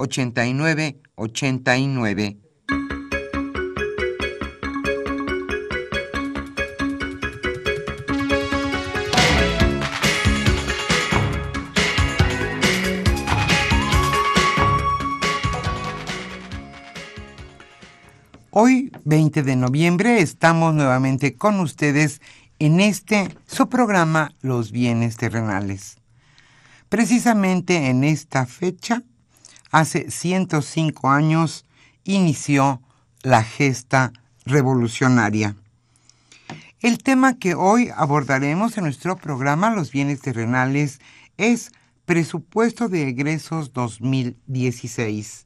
89 89. Hoy, 20 de noviembre, estamos nuevamente con ustedes en este, su programa Los bienes terrenales. Precisamente en esta fecha, hace 105 años inició la gesta revolucionaria. El tema que hoy abordaremos en nuestro programa Los bienes terrenales es Presupuesto de Egresos 2016.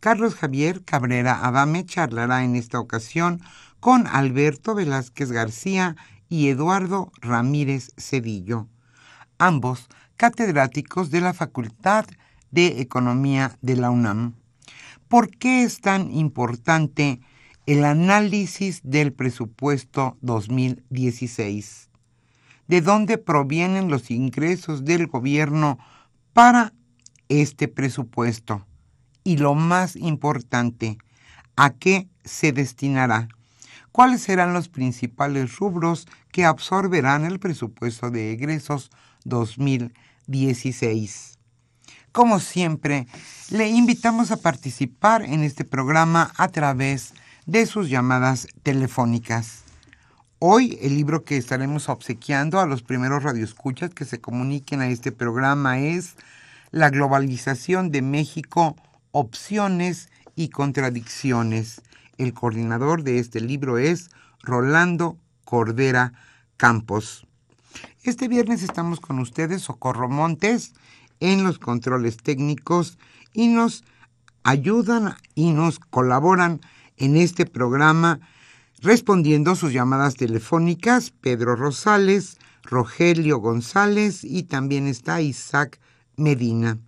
Carlos Javier Cabrera Adame charlará en esta ocasión con Alberto Velázquez García y Eduardo Ramírez Cedillo, ambos catedráticos de la Facultad de Economía de la UNAM. ¿Por qué es tan importante el análisis del presupuesto 2016? ¿De dónde provienen los ingresos del gobierno para este presupuesto? Y lo más importante, ¿a qué se destinará? ¿Cuáles serán los principales rubros que absorberán el presupuesto de egresos 2016? Como siempre, le invitamos a participar en este programa a través de sus llamadas telefónicas. Hoy el libro que estaremos obsequiando a los primeros radioescuchas que se comuniquen a este programa es La globalización de México, opciones y contradicciones. El coordinador de este libro es Rolando Cordera Campos. Este viernes estamos con ustedes, Socorro Montes, en los controles técnicos y nos ayudan y nos colaboran en este programa respondiendo sus llamadas telefónicas Pedro Rosales, Rogelio González y también está Isaac Medina.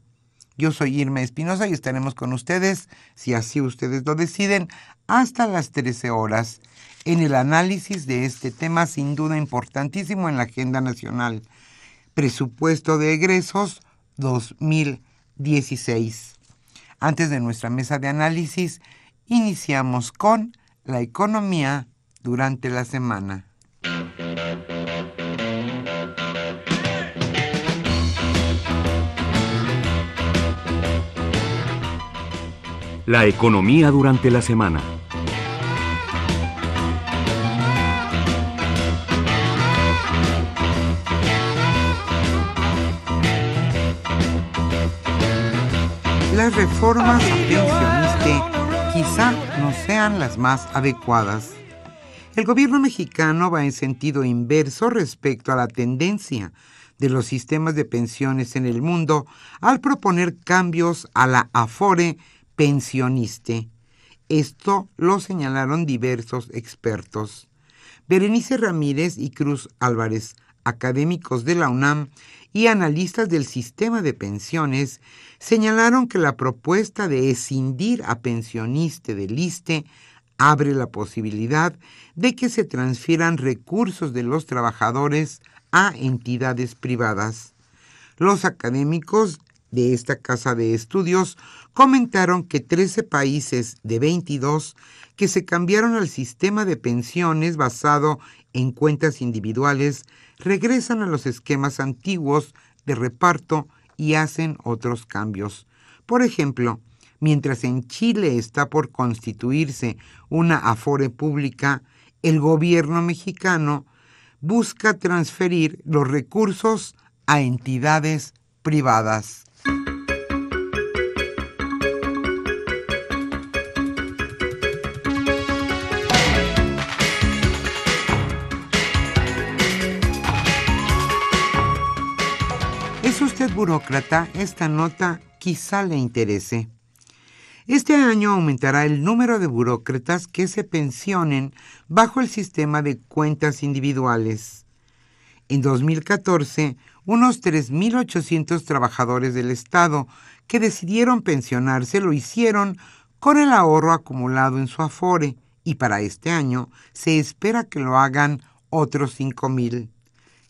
Yo soy Irma Espinosa y estaremos con ustedes, si así ustedes lo deciden, hasta las 13 horas en el análisis de este tema sin duda importantísimo en la agenda nacional. Presupuesto de egresos 2016. Antes de nuestra mesa de análisis, iniciamos con la economía durante la semana. La economía durante la semana. Reformas a pensioniste quizá no sean las más adecuadas. El gobierno mexicano va en sentido inverso respecto a la tendencia de los sistemas de pensiones en el mundo al proponer cambios a la Afore pensioniste. Esto lo señalaron diversos expertos. Berenice Ramírez y Cruz Álvarez, académicos de la UNAM y analistas del sistema de pensiones, señalaron que la propuesta de escindir a pensioniste del ISTE abre la posibilidad de que se transfieran recursos de los trabajadores a entidades privadas. Los académicos de esta casa de estudios comentaron que 13 países de 22 que se cambiaron al sistema de pensiones basado en cuentas individuales regresan a los esquemas antiguos de reparto y hacen otros cambios. Por ejemplo, mientras en Chile está por constituirse una afore pública, el gobierno mexicano busca transferir los recursos a entidades privadas. Burócrata? Esta nota quizá le interese. Este año aumentará el número de burócratas que se pensionen bajo el sistema de cuentas individuales. En 2014, unos 3.800 trabajadores del Estado que decidieron pensionarse lo hicieron con el ahorro acumulado en su afore y para este año se espera que lo hagan otros 5.000.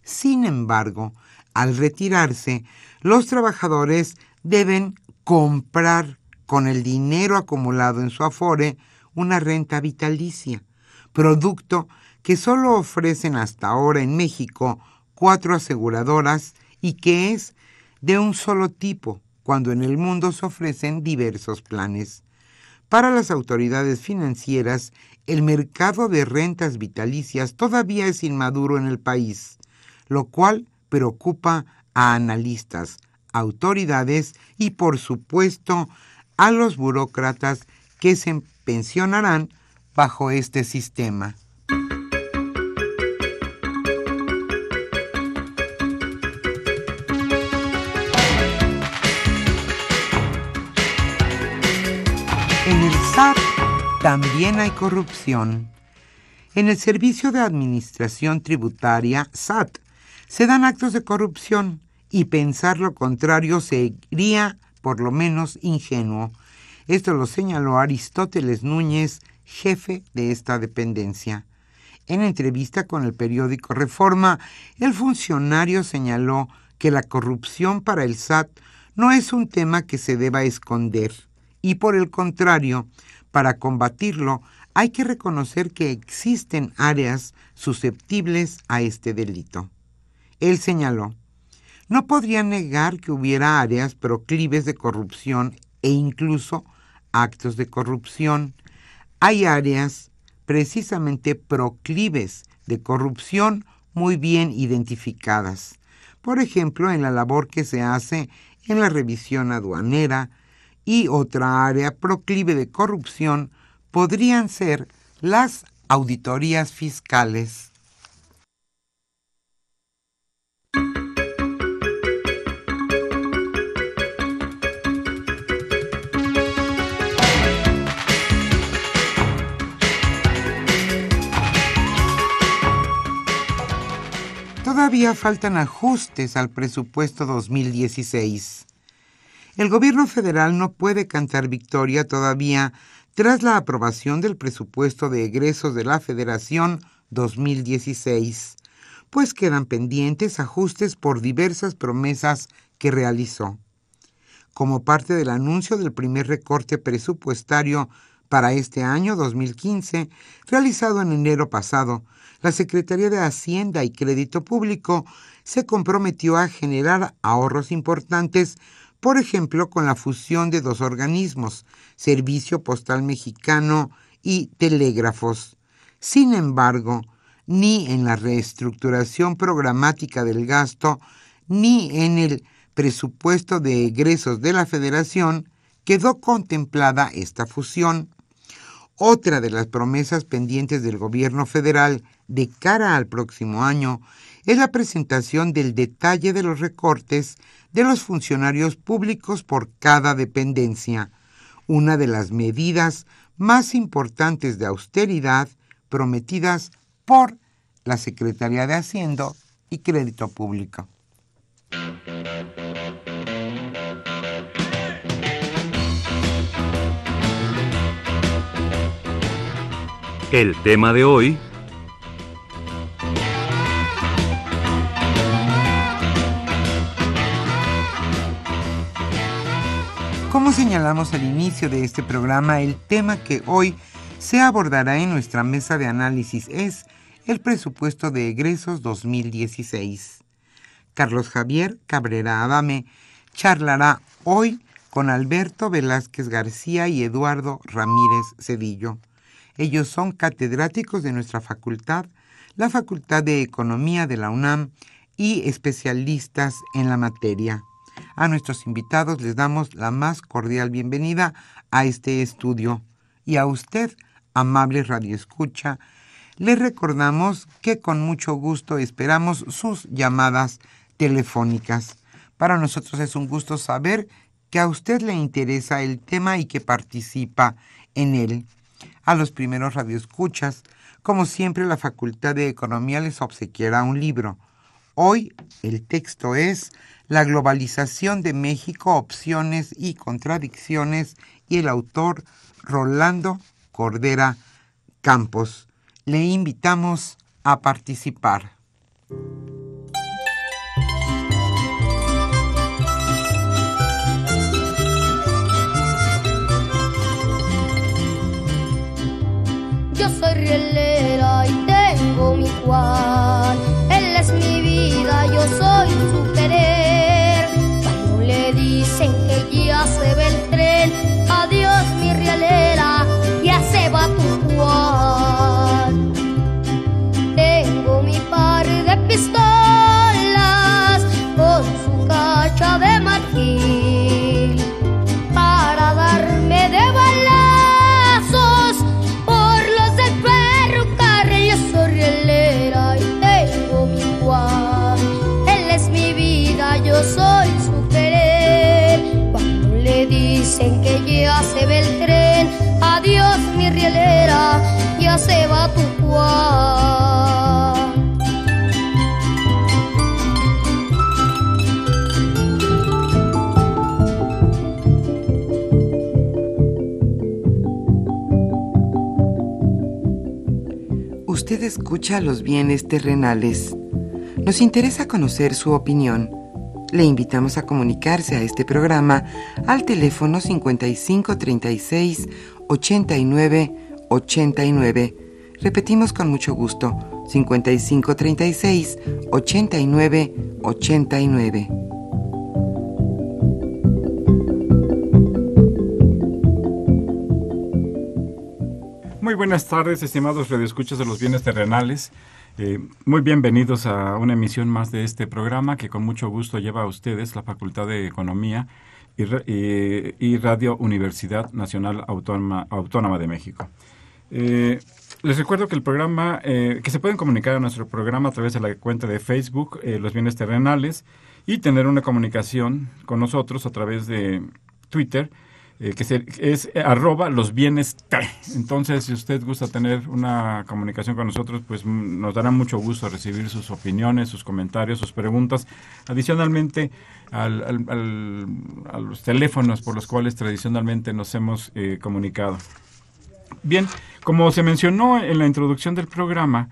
Sin embargo, al retirarse, los trabajadores deben comprar con el dinero acumulado en su afore una renta vitalicia, producto que solo ofrecen hasta ahora en México cuatro aseguradoras y que es de un solo tipo, cuando en el mundo se ofrecen diversos planes. Para las autoridades financieras, el mercado de rentas vitalicias todavía es inmaduro en el país, lo cual preocupa a analistas, autoridades y, por supuesto, a los burócratas que se pensionarán bajo este sistema. En el SAT también hay corrupción. En el Servicio de Administración Tributaria, SAT, se dan actos de corrupción y pensar lo contrario sería por lo menos ingenuo. Esto lo señaló Aristóteles Núñez, jefe de esta dependencia. En entrevista con el periódico Reforma, el funcionario señaló que la corrupción para el SAT no es un tema que se deba esconder y por el contrario, para combatirlo hay que reconocer que existen áreas susceptibles a este delito. Él señaló, no podría negar que hubiera áreas proclives de corrupción e incluso actos de corrupción. Hay áreas precisamente proclives de corrupción muy bien identificadas. Por ejemplo, en la labor que se hace en la revisión aduanera y otra área proclive de corrupción podrían ser las auditorías fiscales. Todavía faltan ajustes al presupuesto 2016. El gobierno federal no puede cantar victoria todavía tras la aprobación del presupuesto de egresos de la Federación 2016, pues quedan pendientes ajustes por diversas promesas que realizó. Como parte del anuncio del primer recorte presupuestario para este año 2015, realizado en enero pasado, la Secretaría de Hacienda y Crédito Público se comprometió a generar ahorros importantes, por ejemplo, con la fusión de dos organismos, Servicio Postal Mexicano y Telégrafos. Sin embargo, ni en la reestructuración programática del gasto, ni en el presupuesto de egresos de la Federación quedó contemplada esta fusión. Otra de las promesas pendientes del gobierno federal de cara al próximo año es la presentación del detalle de los recortes de los funcionarios públicos por cada dependencia, una de las medidas más importantes de austeridad prometidas por la Secretaría de Hacienda y Crédito Público. El tema de hoy... Como señalamos al inicio de este programa, el tema que hoy se abordará en nuestra mesa de análisis es el presupuesto de egresos 2016. Carlos Javier Cabrera Adame charlará hoy con Alberto Velázquez García y Eduardo Ramírez Cedillo. Ellos son catedráticos de nuestra facultad, la Facultad de Economía de la UNAM y especialistas en la materia. A nuestros invitados les damos la más cordial bienvenida a este estudio y a usted, amable radioescucha, le recordamos que con mucho gusto esperamos sus llamadas telefónicas. Para nosotros es un gusto saber que a usted le interesa el tema y que participa en él. A los primeros radioescuchas, como siempre, la Facultad de Economía les obsequiará un libro. Hoy el texto es La globalización de México, opciones y contradicciones y el autor Rolando Cordera Campos. Le invitamos a participar. Yo soy rielera y tengo ya se va tu Juan. Usted escucha los bienes terrenales. Nos interesa conocer su opinión. Le invitamos a comunicarse a este programa al teléfono 5536 89 89. Repetimos con mucho gusto, 5536 89 89. Muy buenas tardes, estimados radioescuchas de los bienes terrenales. Eh, muy bienvenidos a una emisión más de este programa que con mucho gusto lleva a ustedes la Facultad de Economía y, y Radio Universidad Nacional Autónoma de México. Eh, les recuerdo que el programa, eh, que se pueden comunicar a nuestro programa a través de la cuenta de Facebook, eh, Los Bienes Terrenales, y tener una comunicación con nosotros a través de Twitter, eh, que se- es arroba los bienes. Entonces, si usted gusta tener una comunicación con nosotros, pues mm, nos dará mucho gusto recibir sus opiniones, sus comentarios, sus preguntas. Adicionalmente, al- al- al- a los teléfonos por los cuales tradicionalmente nos hemos eh, comunicado. Bien, como se mencionó en la introducción del programa,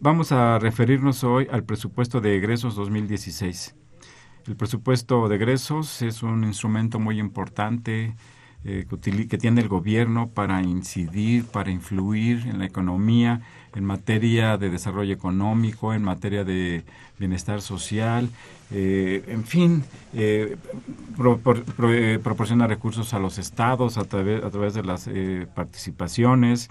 vamos a referirnos hoy al presupuesto de egresos 2016. El presupuesto de egresos es un instrumento muy importante eh, que, tiene el gobierno para incidir, para influir en la economía, en materia de desarrollo económico, en materia de bienestar social, eh, en fin, eh, pro- por- pro- proporciona recursos a los estados a través, a través de las participaciones.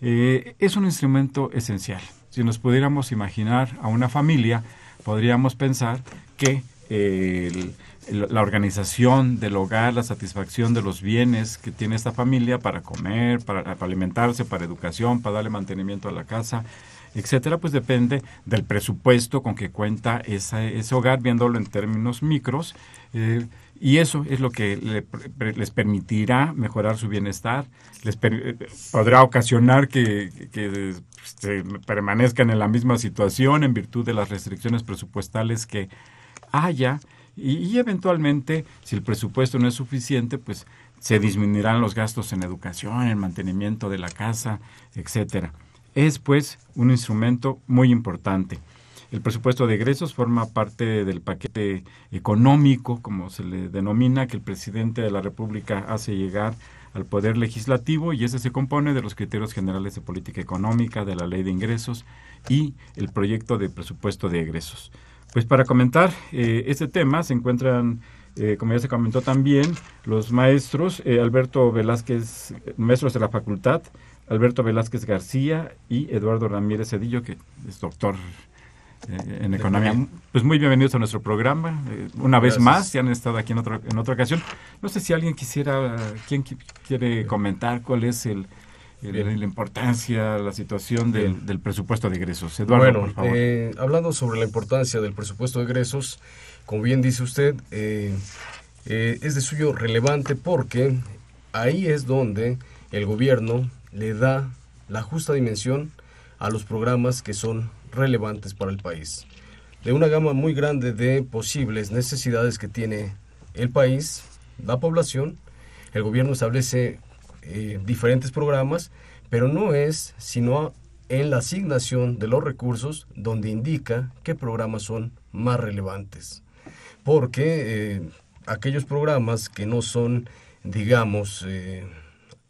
Es un instrumento esencial. Si nos pudiéramos imaginar a una familia, podríamos pensar que el- la organización del hogar, la satisfacción de los bienes que tiene esta familia para comer, para, alimentarse, para educación, para darle mantenimiento a la casa, etcétera, pues depende del presupuesto con que cuenta esa- ese hogar, viéndolo en términos micros. eh, y eso es lo que le les permitirá mejorar su bienestar, les eh, podrá ocasionar que, que, este, permanezcan en la misma situación en virtud de las restricciones presupuestales que haya y, y eventualmente, si el presupuesto no es suficiente, pues se disminuirán los gastos en educación, en mantenimiento de la casa, etcétera. Es pues un instrumento muy importante. El presupuesto de egresos forma parte del paquete económico, como se le denomina, que el presidente de la República hace llegar al Poder Legislativo y ese se compone de los criterios generales de política económica, de la ley de ingresos y el proyecto de presupuesto de egresos. Pues para comentar eh, este tema se encuentran, eh, como ya se comentó también, los maestros eh, Alberto Velázquez, maestros de la facultad, Alberto Velázquez García y Eduardo Ramírez Cedillo, que es doctor en economía. Pues muy bienvenidos a nuestro programa. una vez más, ya han estado aquí en, otro, en otra ocasión. No sé si alguien quisiera, ¿quién quiere comentar cuál es el, la importancia, la situación del, presupuesto de egresos. Eduardo, bueno, eh, hablando sobre la importancia del presupuesto de egresos, como bien dice usted, eh, eh, es de suyo relevante porque ahí es donde el gobierno le da la justa dimensión a los programas que son relevantes para el país. De una gama muy grande de posibles necesidades que tiene el país, la población, el gobierno establece eh, diferentes programas, pero no es sino en la asignación de los recursos donde indica qué programas son más relevantes. Porque eh, aquellos programas que no son, digamos, eh,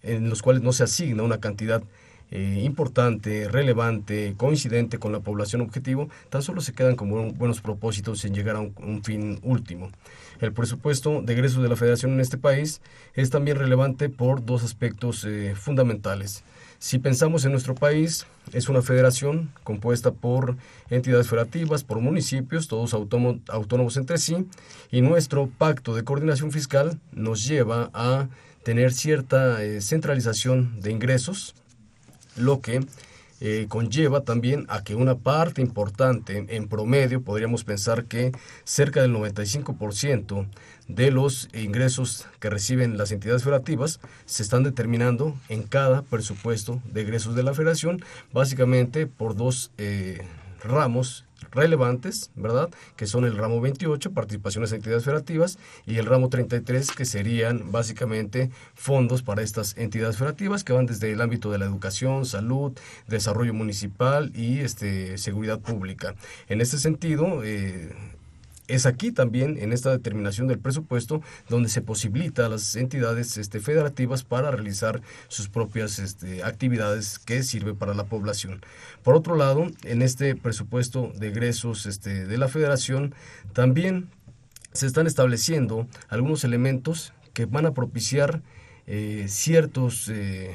en los cuales no se asigna una cantidad importante, relevante, coincidente con la población objetivo, tan solo se quedan como buenos propósitos sin llegar a un fin último. El presupuesto de egresos de la federación en este país es también relevante por dos aspectos eh, fundamentales. Si pensamos en nuestro país, es una federación compuesta por entidades federativas, por municipios, todos autónomos entre sí, y nuestro pacto de coordinación fiscal nos lleva a tener cierta eh, centralización de ingresos, lo que eh, conlleva también a que una parte importante, en promedio, podríamos pensar que cerca del 95% de los ingresos que reciben las entidades federativas se están determinando en cada presupuesto de egresos de la federación, básicamente por dos eh, ramos relevantes, ¿verdad? Que son el ramo 28, participaciones en entidades federativas, y el ramo 33, que serían básicamente fondos para estas entidades federativas que van desde el ámbito de la educación, salud, desarrollo municipal y este, seguridad pública. En este sentido, eh, es aquí también, en esta determinación del presupuesto, donde se posibilita a las entidades este, federativas para realizar sus propias este, actividades que sirven para la población. Por otro lado, en este presupuesto de egresos este, de la federación, también se están estableciendo algunos elementos que van a propiciar eh, ciertos... Eh,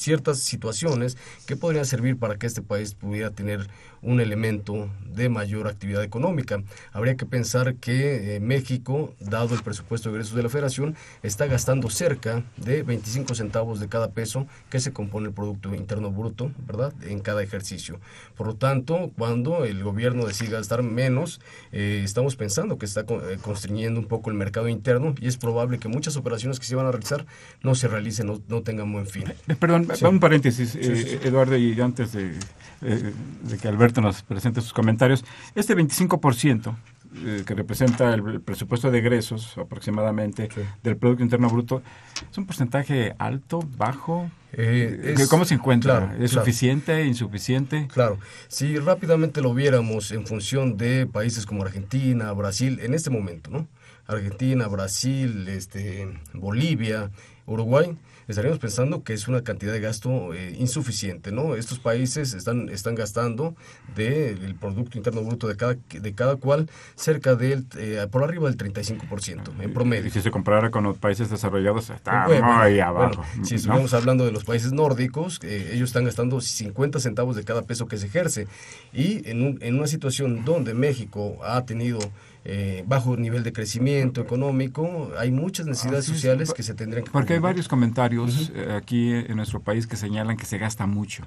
ciertas situaciones que podrían servir para que este país pudiera tener un elemento de mayor actividad económica. Habría que pensar que eh, México, dado el presupuesto de egresos de la federación, está gastando cerca de 25 centavos de cada peso que se compone el Producto Interno Bruto, ¿verdad?, en cada ejercicio. Por lo tanto, cuando el gobierno decide gastar menos, eh, estamos pensando que está eh, constriñendo un poco el mercado interno y es probable que muchas operaciones que se van a realizar no se realicen, no, no tengan buen fin. Perdón, un paréntesis, Eduardo, y antes de, de que Alberto nos presente sus comentarios. Este 25% eh, que representa el, presupuesto de egresos aproximadamente del Producto Interno Bruto, ¿es un porcentaje alto, bajo? Eh, ¿Cómo se encuentra? ¿Es suficiente, insuficiente? Claro, si rápidamente lo viéramos en función de países como Argentina, Brasil, en este momento, ¿no? Argentina, Brasil, este, Bolivia, Uruguay, estaríamos pensando que es una cantidad de gasto eh, insuficiente, ¿no? Estos países están, están gastando del Producto Interno Bruto de cada, de cada cual cerca del, eh, por arriba del 35% en promedio. Y si se comparara con los países desarrollados, está muy abajo. si estamos hablando de los países nórdicos, eh, ellos están gastando 50 centavos de cada peso que se ejerce. Y en, en una situación donde México ha tenido eh, bajo nivel de crecimiento económico, hay muchas necesidades sociales que se tendrían que... Porque hay varios comentarios eh, aquí en nuestro país que señalan que se gasta mucho.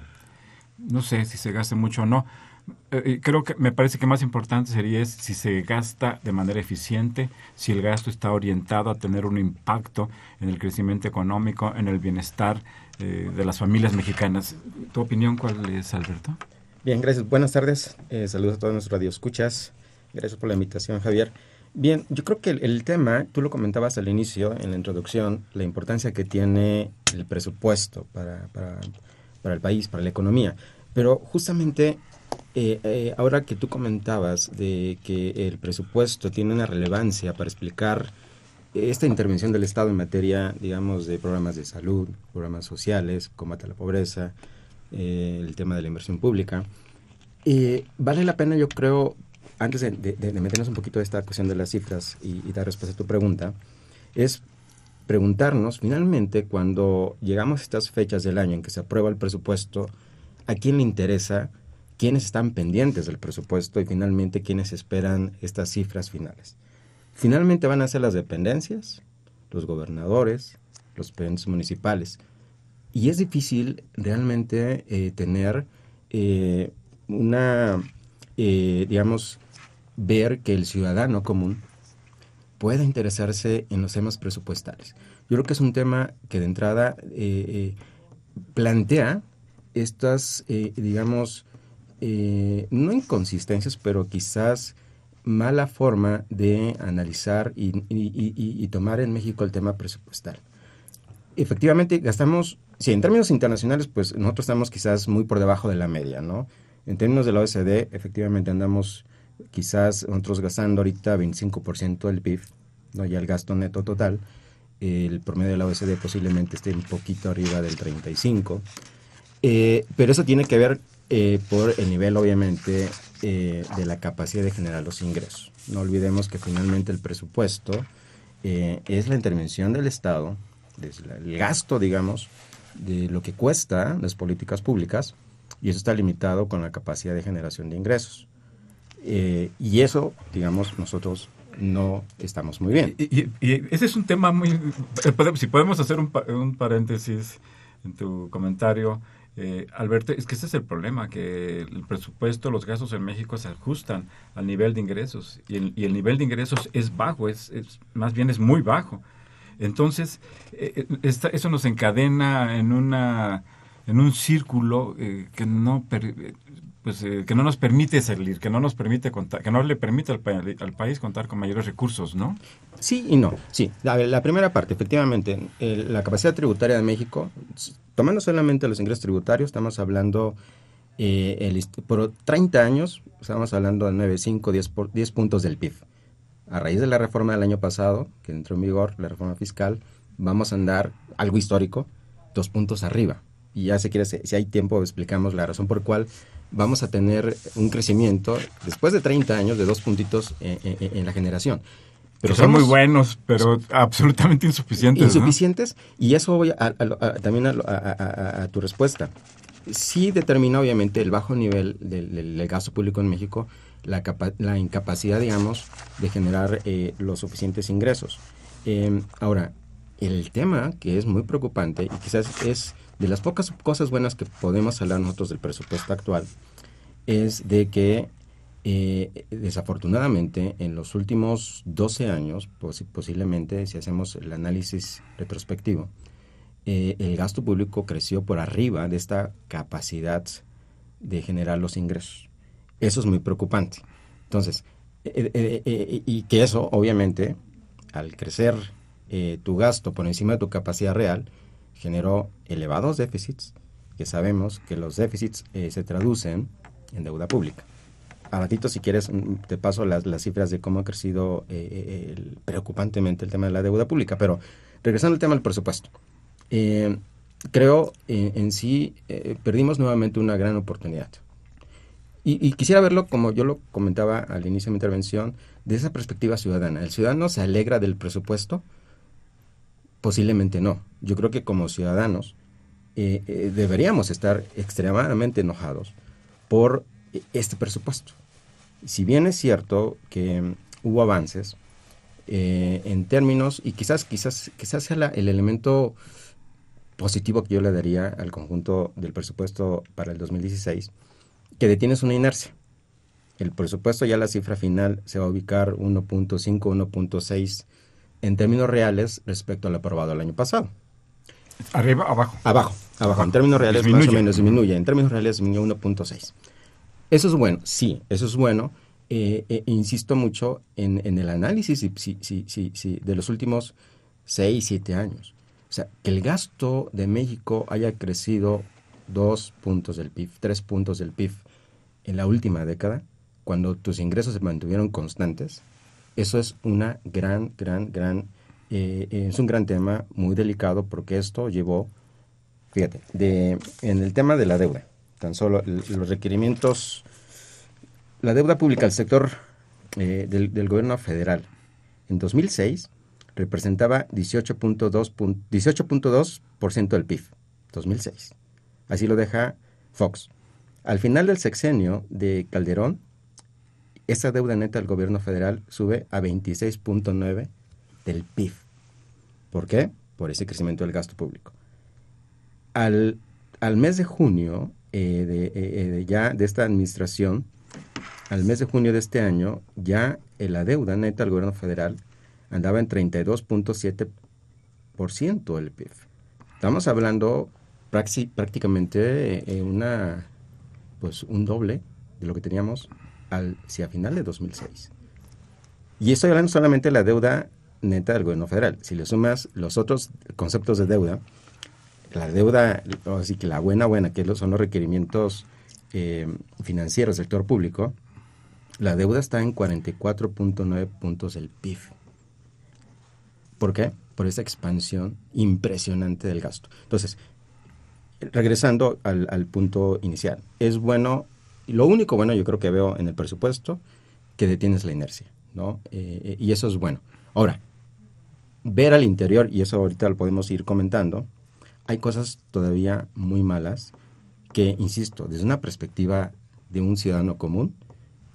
No sé si se gasta mucho o no. Eh, creo que me parece que más importante sería si se gasta de manera eficiente, si el gasto está orientado a tener un impacto en el crecimiento económico, en el bienestar de las familias mexicanas. ¿Tu opinión cuál es, Alberto? Bien, gracias. Buenas tardes. saludos a todos nuestros radioescuchas. Gracias por la invitación, Javier. Bien, yo creo que el, tema, tú lo comentabas al inicio, en la introducción, la importancia que tiene el presupuesto para, para, el país, para la economía. Pero justamente eh, eh, ahora que tú comentabas de que el presupuesto tiene una relevancia para explicar esta intervención del Estado en materia, digamos, de programas de salud, programas sociales, combate a la pobreza, eh, el tema de la inversión pública, vale la pena, yo creo, antes de, meternos un poquito a esta cuestión de las cifras y, y dar respuesta a tu pregunta, es preguntarnos finalmente cuando llegamos a estas fechas del año en que se aprueba el presupuesto, ¿a quién le interesa? quiénes están pendientes del presupuesto y finalmente quiénes esperan estas cifras finales. Finalmente van a ser las dependencias, los gobernadores, los presidentes municipales. Y es difícil realmente eh, tener eh, una, eh, digamos, ver que el ciudadano común pueda interesarse en los temas presupuestales. Yo creo que es un tema que de entrada plantea estas, digamos, eh, no inconsistencias, pero quizás mala forma de analizar y, tomar en México el tema presupuestal. Efectivamente, gastamos, si en términos internacionales, pues nosotros estamos quizás muy por debajo de la media, ¿no? En términos de la OSD, efectivamente andamos quizás nosotros gastando ahorita 25% del PIB, ¿no? ya el gasto neto total. El promedio de la OSD posiblemente esté un poquito arriba del 35%. Eh, pero eso tiene que ver eh, por el nivel, obviamente, eh, de la capacidad de generar los ingresos. No olvidemos que finalmente el presupuesto eh, es la intervención del Estado, el gasto, digamos, de lo que cuesta las políticas públicas, y eso está limitado con la capacidad de generación de ingresos. Y eso, digamos, nosotros no estamos muy bien. Y, ese es un tema muy... Si podemos hacer un, un paréntesis en tu comentario, eh, Alberto, es que ese es el problema, que el presupuesto, los gastos en México se ajustan al nivel de ingresos y el, nivel de ingresos es bajo, es, más bien es muy bajo. Entonces, eh, eh, eso nos encadena en una en un círculo que no pues que no nos permite salir, que no nos permite contar, que no le permite al, al país contar con mayores recursos, ¿no? Sí y no. Sí, la, primera parte, efectivamente, la capacidad tributaria de México tomando solamente los ingresos tributarios, estamos hablando eh, el, por 30 años, estamos hablando de 9, 5, 10, por, 10 puntos del PIB. A raíz de la reforma del año pasado, que entró en vigor, la reforma fiscal, vamos a andar algo histórico, dos puntos arriba. Y ya si quieres, si hay tiempo, explicamos la razón por cual vamos a tener un crecimiento después de 30 años de dos puntitos en la generación. Pero son muy buenos, pero absolutamente insuficientes. Insuficientes, y eso voy también a, tu respuesta. Sí determina obviamente el bajo nivel del, gasto público en México, la, la incapacidad, digamos, de generar eh, los suficientes ingresos. Em, ahora, el tema que es muy preocupante y quizás es de las pocas cosas buenas que podemos hablar nosotros del presupuesto actual, es de que eh, desafortunadamente, en los últimos 12 años, posiblemente si hacemos el análisis retrospectivo, eh, el gasto público creció por arriba de esta capacidad de generar los ingresos. Eso es muy preocupante. Entonces, eh, y que eso, obviamente, al crecer tu gasto por encima de tu capacidad real, generó elevados déficits, que sabemos que los déficits se traducen en deuda pública a ratito, si quieres, mm, te paso las, cifras de cómo ha crecido eh, eh, preocupantemente el tema de la deuda pública. Pero regresando al tema del presupuesto, eh, creo en sí perdimos nuevamente una gran oportunidad. Y, quisiera verlo, como yo lo comentaba al inicio de mi intervención, de esa perspectiva ciudadana. ¿El ciudadano se alegra del presupuesto? Posiblemente no. Yo creo que como ciudadanos deberíamos estar extremadamente enojados por este presupuesto si bien es cierto que hubo avances eh, en términos, y quizás, quizás, quizás sea el elemento positivo que yo le daría al conjunto del presupuesto para el 2016, que detienes una inercia. El presupuesto ya la cifra final se va a ubicar 1.5, 1.6 en términos reales respecto al aprobado el año pasado. Arriba, abajo. Abajo, abajo. En términos reales más o menos disminuye. En términos reales disminuye 1.6. Eso es bueno, sí, eso es bueno. eh, eh, insisto mucho en, el análisis de los últimos 6, 7 años. O sea, que el gasto de México haya crecido dos puntos del PIB, tres puntos del PIB en la última década, cuando tus ingresos se mantuvieron constantes, eso es una gran, gran, gran, eh, es un gran tema muy delicado porque esto llevó, fíjate, de, en el tema de la deuda, tan solo los requerimientos, la deuda pública del sector eh, del, del, gobierno federal en 2006 representaba 18.2% 18 del PIB, 2006. Así lo deja Fox. Al final del sexenio de Calderón, esa deuda neta del gobierno federal sube a 26.9 del PIB. ¿Por qué? Por ese crecimiento del gasto público. Al, al mes de junio eh, de, eh, eh, ya de esta administración, al mes de junio de este año, ya la deuda neta del gobierno federal andaba en 32.7% del PIB. Estamos hablando prácticamente una, pues un doble de lo que teníamos al, a final de 2006. Y estoy hablando solamente de la deuda neta del gobierno federal. Si le sumas los otros conceptos de deuda, la deuda, así que la buena, buena, que son los requerimientos eh, financieros del sector público, la deuda está en 44.9 puntos del PIB. ¿Por qué? Por esa expansión impresionante del gasto. Entonces, regresando al, al punto inicial, es bueno lo único bueno yo creo que veo en el presupuesto, que detienes la inercia, ¿no? Eh, eh, y eso es bueno. Ahora, ver al interior, y eso ahorita lo podemos ir comentando, hay cosas todavía muy malas que, insisto, desde una perspectiva de un ciudadano común,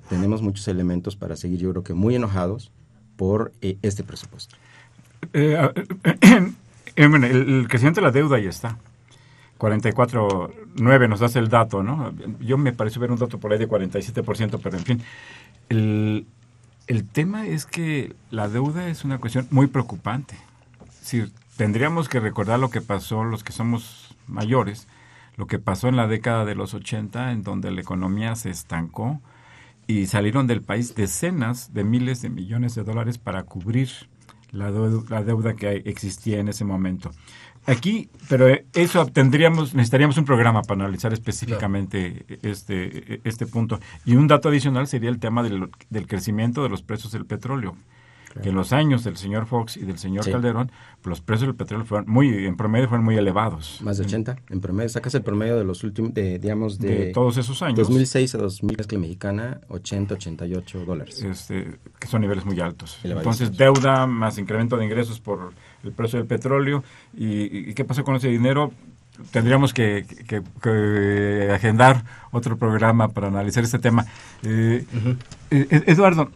tenemos muchos elementos para seguir, yo creo que muy enojados por eh, este presupuesto. el, el de la deuda ya está. 44.9 nos hace el dato, ¿no? Yo me pareció ver un dato por ahí de 47%, pero en fin. El, tema es que la deuda es una cuestión muy preocupante. Si tendríamos que recordar lo que pasó los que somos mayores, lo que pasó en la década de los 80, en donde la economía se estancó y salieron del país decenas de miles de millones de dólares para cubrir la la deuda que existía en ese momento. Aquí, pero eso tendríamos, necesitaríamos un programa para analizar específicamente este, este punto. Y un dato adicional sería el tema del, del crecimiento de los precios del petróleo que en los años del señor Fox y del señor Calderón, los precios del petróleo fueron muy, en promedio fueron muy elevados. Más de 80, en promedio, sacas el promedio de los últimos, de, digamos, de, todos esos años. 2006 a 2000, la mexicana, 80, 88 dólares. Este, que son niveles muy altos. Entonces, deuda más incremento de ingresos por el precio del petróleo. ¿Y, qué pasó con ese dinero? tendríamos que, agendar otro programa para analizar este tema. Eh, eh, Eduardo,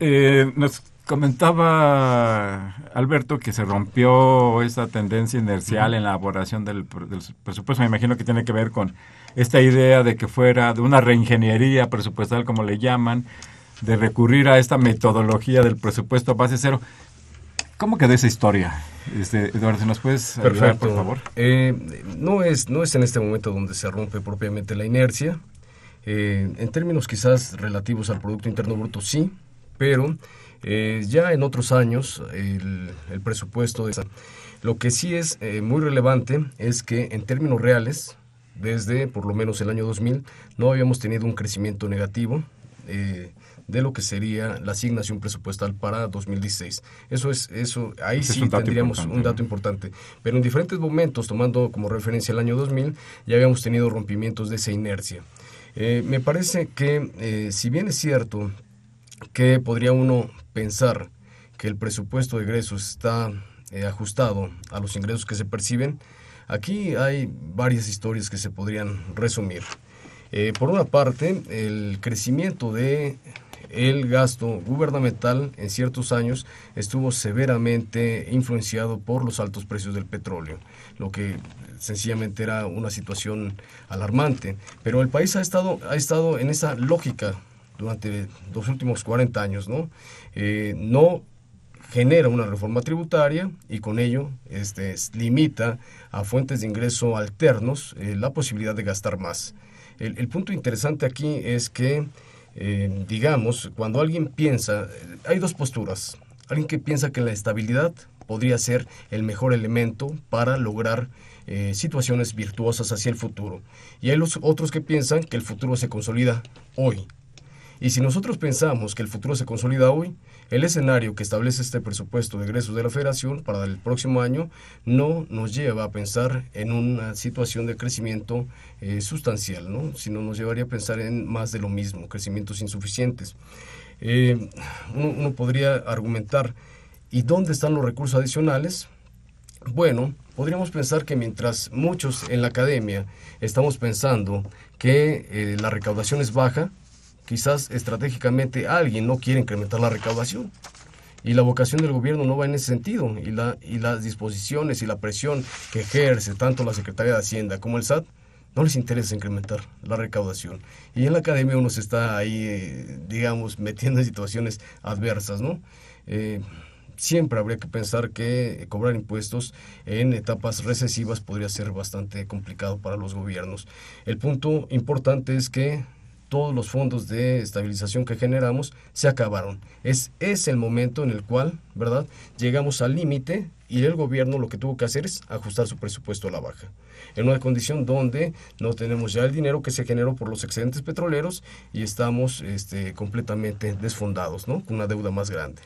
eh, nos Comentaba Alberto que se rompió esa tendencia inercial en la elaboración del, presupuesto. Me imagino que tiene que ver con esta idea de que fuera de una reingeniería presupuestal, como le llaman, de recurrir a esta metodología del presupuesto base cero. ¿Cómo quedó esa historia? Este, Eduardo, ¿nos puedes ayudar, por favor? Eh, no, es, no es en este momento donde se rompe propiamente la inercia. Eh, en términos quizás relativos al Producto Interno Bruto, sí, pero eh, ya en otros años, el, presupuesto de Lo que sí es muy relevante es que en términos reales, desde por lo menos el año 2000, no habíamos tenido un crecimiento negativo de lo que sería la asignación presupuestal para 2016. Eso es, eso, ahí sí tendríamos un dato importante. Pero en diferentes momentos, tomando como referencia el año 2000, ya habíamos tenido rompimientos de esa inercia. me parece que, si bien es cierto que podría uno pensar que el presupuesto de egresos está eh, ajustado a los ingresos que se perciben, aquí hay varias historias que se podrían resumir. Eh, por una parte, el crecimiento de el gasto gubernamental en ciertos años estuvo severamente influenciado por los altos precios del petróleo, lo que sencillamente era una situación alarmante. Pero el país ha estado, ha estado en esa lógica durante los últimos 40 años, ¿no? Eh, no genera una reforma tributaria y con ello este, limita a fuentes de ingreso alternos eh, la posibilidad de gastar más. El, punto interesante aquí es que Eh, digamos, cuando alguien piensa, hay dos posturas. Alguien que piensa que la estabilidad podría ser el mejor elemento para lograr eh, situaciones virtuosas hacia el futuro. Y hay los otros que piensan que el futuro se consolida hoy. Y si nosotros pensamos que el futuro se consolida hoy, el escenario que establece este presupuesto de egresos de la Federación para el próximo año no nos lleva a pensar en una situación de crecimiento eh, sustancial, ¿no? sino nos llevaría a pensar en más de lo mismo, crecimientos insuficientes. Eh, uno, podría argumentar, ¿y dónde están los recursos adicionales? Bueno, podríamos pensar que mientras muchos en la academia estamos pensando que eh, la recaudación es baja, quizás estratégicamente alguien no quiere incrementar la recaudación. Y la vocación del gobierno no va en ese sentido. Y, la, y las disposiciones y la presión que ejerce tanto la Secretaría de Hacienda como el SAT no les interesa incrementar la recaudación. Y en la academia uno se está ahí, eh, digamos, metiendo en situaciones adversas, ¿no? Eh, siempre habría que pensar que cobrar impuestos en etapas recesivas podría ser bastante complicado para los gobiernos. El punto importante es que todos los fondos de estabilización que generamos se acabaron. Es, es el momento en el cual, ¿verdad? Llegamos al límite y el gobierno lo que tuvo que hacer es ajustar su presupuesto a la baja. En una condición donde no tenemos ya el dinero que se generó por los excedentes petroleros y estamos este, completamente desfondados, ¿no? Con una deuda más grande.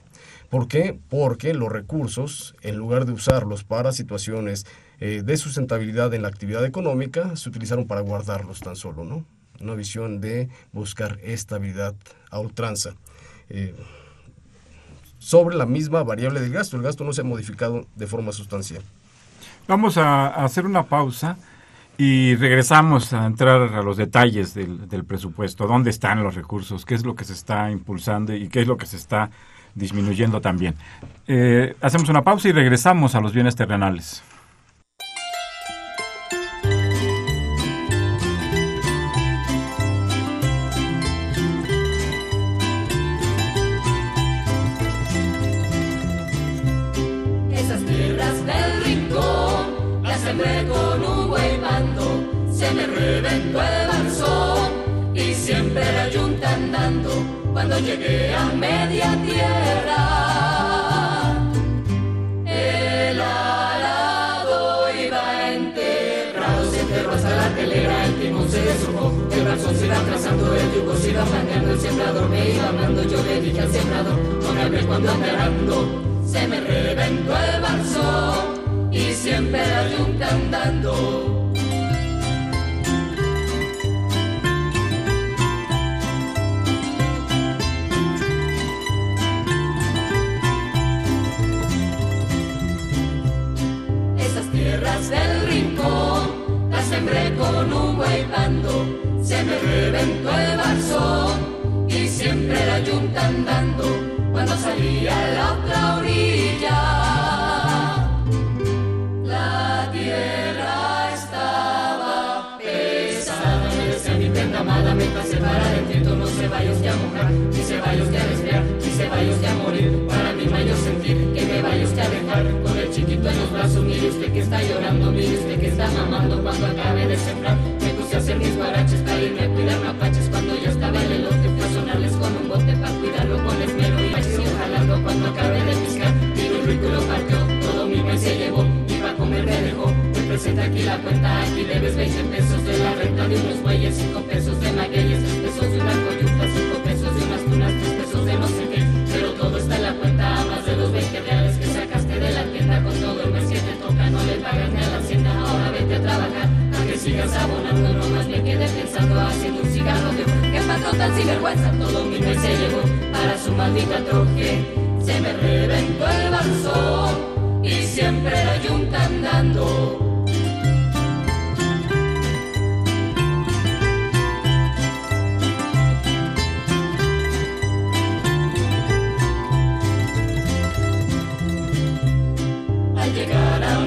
¿Por qué? Porque los recursos, en lugar de usarlos para situaciones eh, de sustentabilidad en la actividad económica, se utilizaron para guardarlos tan solo, ¿no? Una visión de buscar estabilidad a ultranza. Eh, sobre la misma variable del gasto, el gasto no se ha modificado de forma sustancial. Vamos a hacer una pausa y regresamos a entrar a los detalles del, presupuesto, dónde están los recursos, qué es lo que se está impulsando y qué es lo que se está disminuyendo también. Eh, hacemos una pausa y regresamos a los bienes terrenales. Reventó el barzón y siempre la yunta andando cuando llegué a media tierra. El arado iba enterrado, se enterró hasta la telera, el timón se deshojó, el barzón se iba trazando, el yugo se iba manteando, el sembrador me iba amando, yo le dije al sembrador, no me hable cuando ande se me reventó el barzón y siempre la yunta andando. Con un buey bando, se me reventó el barzón y siempre la yunta andando cuando salía a la otra orilla. mientras se para el viento, no se vaya usted a mojar, ni se vaya usted a resfriar, ni se vaya usted a morir. Para mi mayor sentir que me vaya usted a dejar con el chiquito en los brazos. Mire usted que está llorando, mire usted que está mamando cuando acabe de sembrar. Me puse a hacer mis guaraches para irme a cuidar mapaches cuando ya estaba el elote. Fue a sonarles con un bote para cuidarlo con esmero y sigo jalando cuando acabe de piscar. Vino el rico lo partió, todo mi mes se llevó y para comer me dejó presenta aquí la cuenta, aquí debes 20 pesos de la renta de unos bueyes, 5 pesos de magueyes, 3 pesos de una coyunta, 5 pesos de unas tunas, 3 pesos de no sé tan sinvergüenza, todo mi mes se llevó para su maldita troje, se me reventó el barzón y siempre la yunta andando.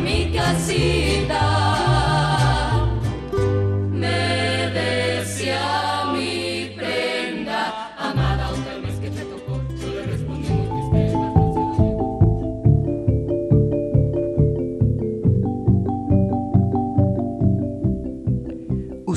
Me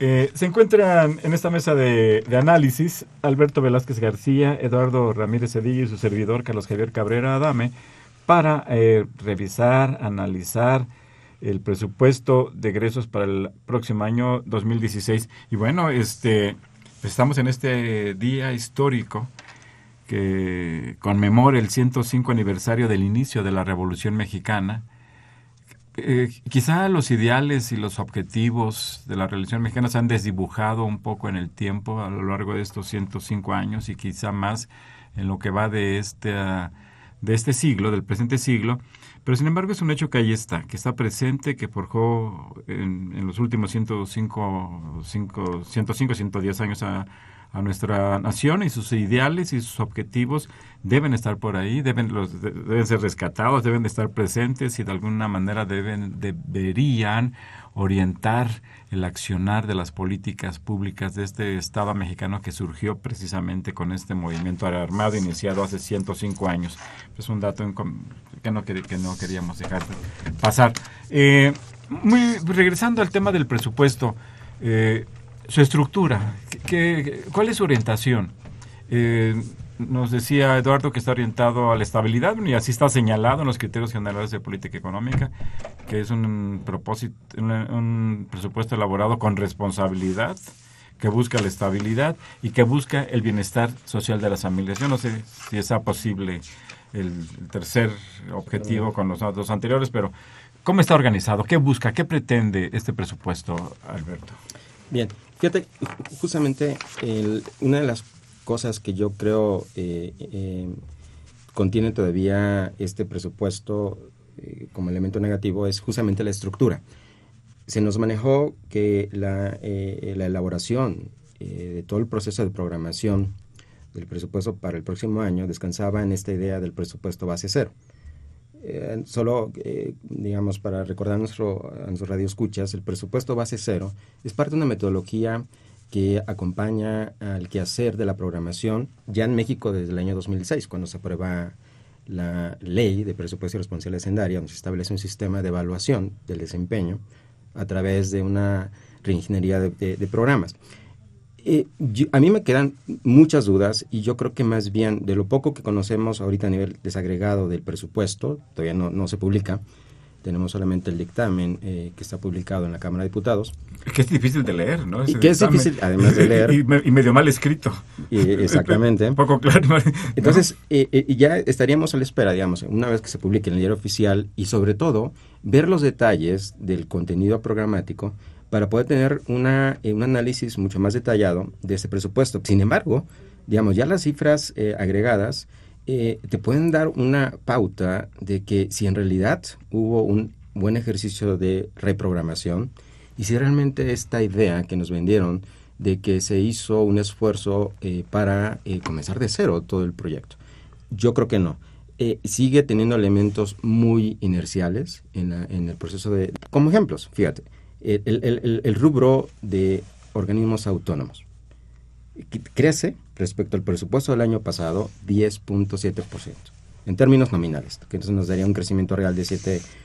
Eh, se encuentran en esta mesa de, análisis Alberto Velázquez García, Eduardo Ramírez Cedillo y su servidor Carlos Javier Cabrera Adame para eh, revisar, analizar el presupuesto de egresos para el próximo año 2016. Y bueno, este, estamos en este día histórico que conmemora el 105 aniversario del inicio de la Revolución Mexicana eh, quizá los ideales y los objetivos de la religión mexicana se han desdibujado un poco en el tiempo a lo largo de estos 105 años y quizá más en lo que va de este, de este siglo, del presente siglo, pero sin embargo es un hecho que ahí está, que está presente, que forjó en, los últimos 105, 105, 110 años a, a nuestra nación y sus ideales y sus objetivos deben estar por ahí, deben, los, deben ser rescatados, deben de estar presentes y de alguna manera deben, deberían orientar el accionar de las políticas públicas de este Estado mexicano que surgió precisamente con este movimiento armado iniciado hace 105 años. Es un dato que no, que no queríamos dejar pasar. Eh, muy, regresando al tema del presupuesto, eh, su estructura, ¿qué, cuál es su orientación? Eh, nos decía Eduardo que está orientado a la estabilidad y así está señalado en los criterios generales de política económica, que es un propósito, un, presupuesto elaborado con responsabilidad, que busca la estabilidad y que busca el bienestar social de las familias. Yo no sé si sea posible el tercer objetivo con los dos anteriores, pero ¿cómo está organizado? ¿Qué busca? ¿Qué pretende este presupuesto, Alberto? Bien, fíjate, justamente una de las cosas que yo creo eh, eh, contiene todavía este presupuesto eh, como elemento negativo es justamente la estructura. Se nos manejó que la, la elaboración de todo el proceso de programación del presupuesto para el próximo año descansaba en esta idea del presupuesto base cero. Eh, solo, eh, digamos, para recordar nuestro, a nuestros radioescuchas, el presupuesto base cero es parte de una metodología que acompaña al quehacer de la programación ya en México desde el año 2006, cuando se aprueba la ley de presupuesto y responsabilidad donde se establece un sistema de evaluación del desempeño a través de una reingeniería de programas. Eh, a mí me quedan muchas dudas y yo creo que más bien de lo poco que conocemos ahorita a nivel desagregado del presupuesto, todavía no, no se publica, tenemos solamente el dictamen eh, que está publicado en la Cámara de Diputados. Que es difícil de leer, ¿no? y que es difícil, además de leer. y, medio mal escrito. exactamente. poco claro. Entonces, eh, ya estaríamos a la espera, digamos, una vez que se publique en el diario oficial y sobre todo ver los detalles del contenido programático para poder tener eh, un análisis mucho más detallado de ese presupuesto. Sin embargo, digamos, ya las cifras eh, agregadas eh, te pueden dar una pauta de que si en realidad hubo un buen ejercicio de reprogramación y si realmente esta idea que nos vendieron de que se hizo un esfuerzo para comenzar de cero todo el proyecto. Yo creo que no. sigue teniendo elementos muy inerciales en, en el proceso de... Como ejemplos, fíjate, el, rubro de organismos autónomos crece respecto al presupuesto del año pasado 10.7%, en términos nominales, que entonces nos daría un crecimiento real de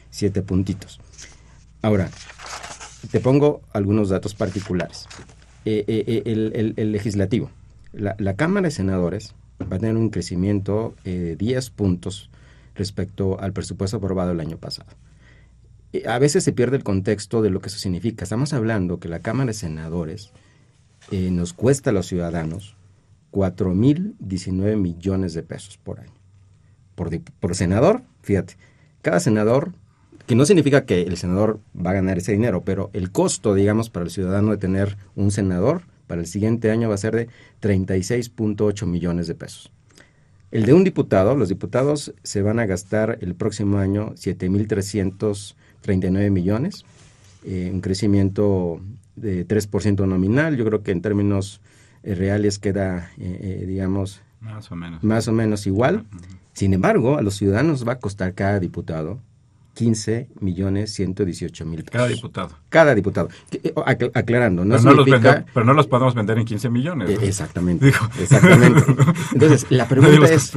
7, puntitos. Ahora, te pongo algunos datos particulares. Eh, eh, eh, el, legislativo, la, Cámara de Senadores va a tener un crecimiento de 10 puntos respecto al presupuesto aprobado el año pasado. Eh, a veces se pierde el contexto de lo que eso significa. Estamos hablando que la Cámara de Senadores eh, nos cuesta a los ciudadanos 4.019 millones de pesos por año. Por, por senador, fíjate, cada senador, que no significa que el senador va a ganar ese dinero, pero el costo, digamos, para el ciudadano de tener un senador para el siguiente año va a ser de 36.8 millones de pesos. El de un diputado, los diputados se van a gastar el próximo año 7.300 39 millones, eh, un crecimiento de 3% nominal. Yo creo que en términos eh, reales queda, eh, digamos, Más o menos. Más o menos igual. Sin embargo, a los ciudadanos va a costar cada diputado 15 millones 118 mil pesos. Cada diputado. Cada diputado. Aclarando, no pero, no los pero no los podemos vender en 15 millones. Exactamente. Exactamente. Entonces, la pregunta es,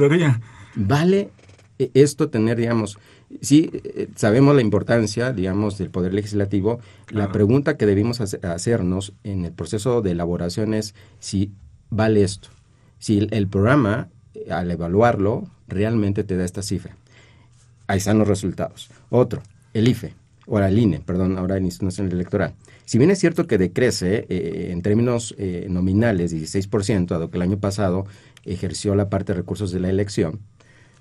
¿vale esto tener, digamos, sí eh, sabemos la importancia, digamos, del poder legislativo, la pregunta que debimos hacernos en el proceso de elaboración es si vale esto, si el programa, al evaluarlo, realmente te da esta cifra ahí están los resultados. Otro, el IFE, o el INE, perdón, ahora el Instituto Nacional Electoral. Si bien es cierto que decrece eh, en términos eh, nominales 16%, dado que el año pasado ejerció la parte de recursos de la elección,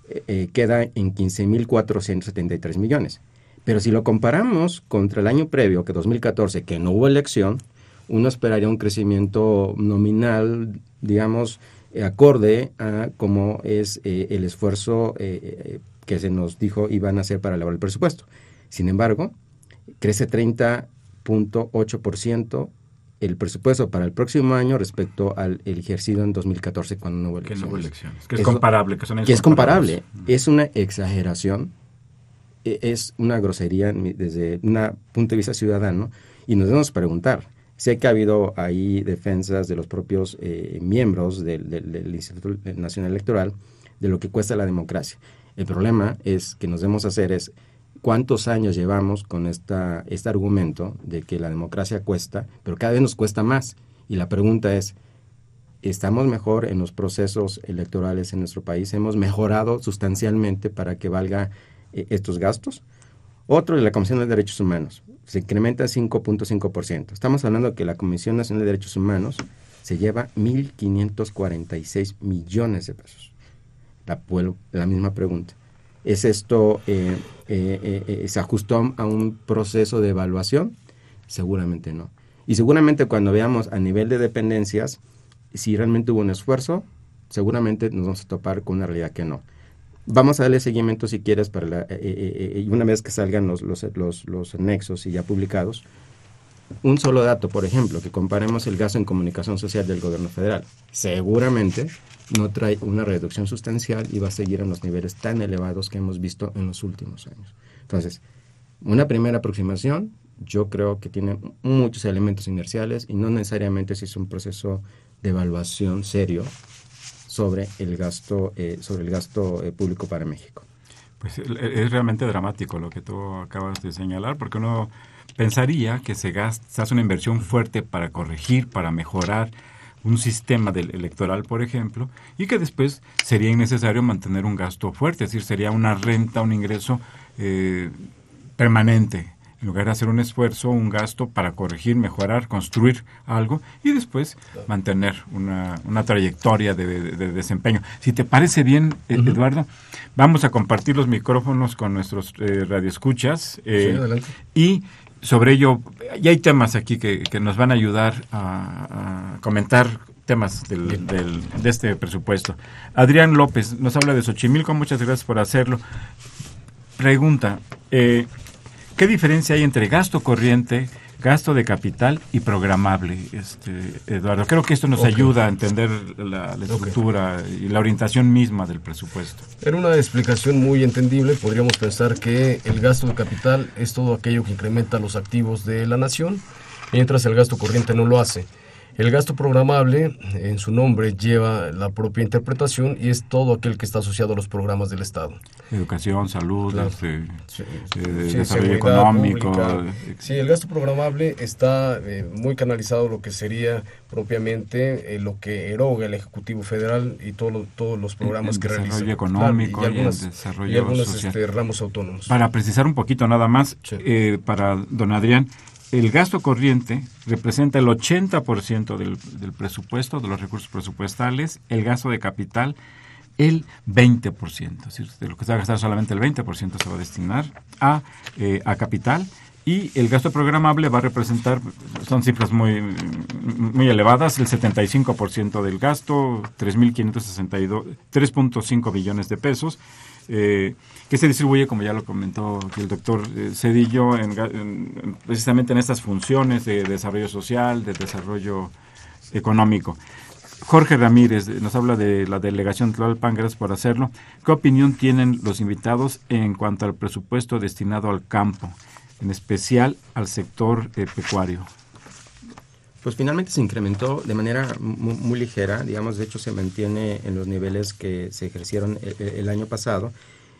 eh, queda en 15.473 millones. Pero si lo comparamos contra el año previo, que 2014, que no hubo elección, uno esperaría un crecimiento nominal, digamos, acorde a cómo es el esfuerzo que se nos dijo iban a hacer para elaborar el presupuesto. Sin embargo, crece 30.8% el presupuesto para el próximo año respecto al ejercido en 2014 cuando no hubo elecciones. Que no hubo elecciones. Que es comparable. Que, son que es comparable. Es una exageración, e, es una grosería desde un punto de vista ciudadano y nos debemos preguntar. Sé que ha habido ahí defensas de los propios eh, miembros del, del Instituto Nacional Electoral de lo que cuesta la democracia. El problema es que nos debemos hacer es cuántos años llevamos con esta, este argumento de que la democracia cuesta, pero cada vez nos cuesta más. Y la pregunta es, ¿estamos mejor en los procesos electorales en nuestro país? ¿Hemos mejorado sustancialmente para que valga eh, estos gastos? Otro de la Comisión de Derechos Humanos. Se incrementa 5.5%. Estamos hablando que la Comisión Nacional de Derechos Humanos se lleva 1.546 millones de pesos la, la misma pregunta. ¿Es esto, eh, eh, eh, se ajustó a un proceso de evaluación? Seguramente no. Y seguramente cuando veamos a nivel de dependencias, si realmente hubo un esfuerzo, seguramente nos vamos a topar con una realidad que no. Vamos a darle seguimiento si quieres para la, y una vez que salgan los, los, los, los anexos y ya publicados, un solo dato, por ejemplo, que comparemos el gasto en comunicación social del gobierno federal. Seguramente no trae una reducción sustancial y va a seguir en los niveles tan elevados que hemos visto en los últimos años. Entonces, una primera aproximación, yo creo que tiene muchos elementos inerciales y no necesariamente si es un proceso de evaluación serio sobre el gasto, eh, sobre el gasto eh, público para México. Pues es realmente dramático lo que tú acabas de señalar, porque uno pensaría que se, gasta, se hace una inversión fuerte para corregir, para mejorar un sistema del electoral, por ejemplo, y que después sería innecesario mantener un gasto fuerte, es decir, sería una renta, un ingreso eh, permanente, en lugar de hacer un esfuerzo, un gasto para corregir, mejorar, construir algo y después mantener una, una trayectoria de, desempeño. Si te parece bien, eh, Eduardo, vamos a compartir los micrófonos con nuestros eh, radioescuchas eh, y sobre ello, y hay temas aquí que, nos van a ayudar a, comentar temas del, de este presupuesto. Adrián López nos habla de Xochimilco, muchas gracias por hacerlo. Pregunta, eh, ¿qué diferencia hay entre gasto corriente, gasto de capital y programable, este, Eduardo. Creo que esto nos ayuda a entender la, estructura y la orientación misma del presupuesto. En una explicación muy entendible, podríamos pensar que el gasto de capital es todo aquello que incrementa los activos de la nación, mientras el gasto corriente no lo hace. El gasto programable, en su nombre, lleva la propia interpretación y es todo aquel que está asociado a los programas del Estado. Educación, salud, este, eh, desarrollo económico. Sí, el gasto programable está eh, muy canalizado lo que sería propiamente eh, lo que eroga el Ejecutivo Federal y todo todos los programas que realiza. Desarrollo económico y, algunos este, ramos autónomos. Para precisar un poquito nada más, para don Adrián, el gasto corriente representa el 80% del, del presupuesto, de los recursos presupuestales, el gasto de capital el 20%. Es decir, de lo que se va a gastar solamente el 20% se va a destinar a, eh, a capital y el gasto programable va a representar, son cifras muy, muy elevadas, el 75% del gasto, 3.562, billones de pesos, eh, que se distribuye, como ya lo comentó el doctor eh, Cedillo, en, precisamente en estas funciones de desarrollo social, de desarrollo económico. Jorge Ramírez nos habla de la delegación Tlalpan, gracias por hacerlo. ¿Qué opinión tienen los invitados en cuanto al presupuesto destinado al campo, en especial al sector eh, pecuario? Pues finalmente se incrementó de manera muy, ligera, digamos, de hecho se mantiene en los niveles que se ejercieron el, el año pasado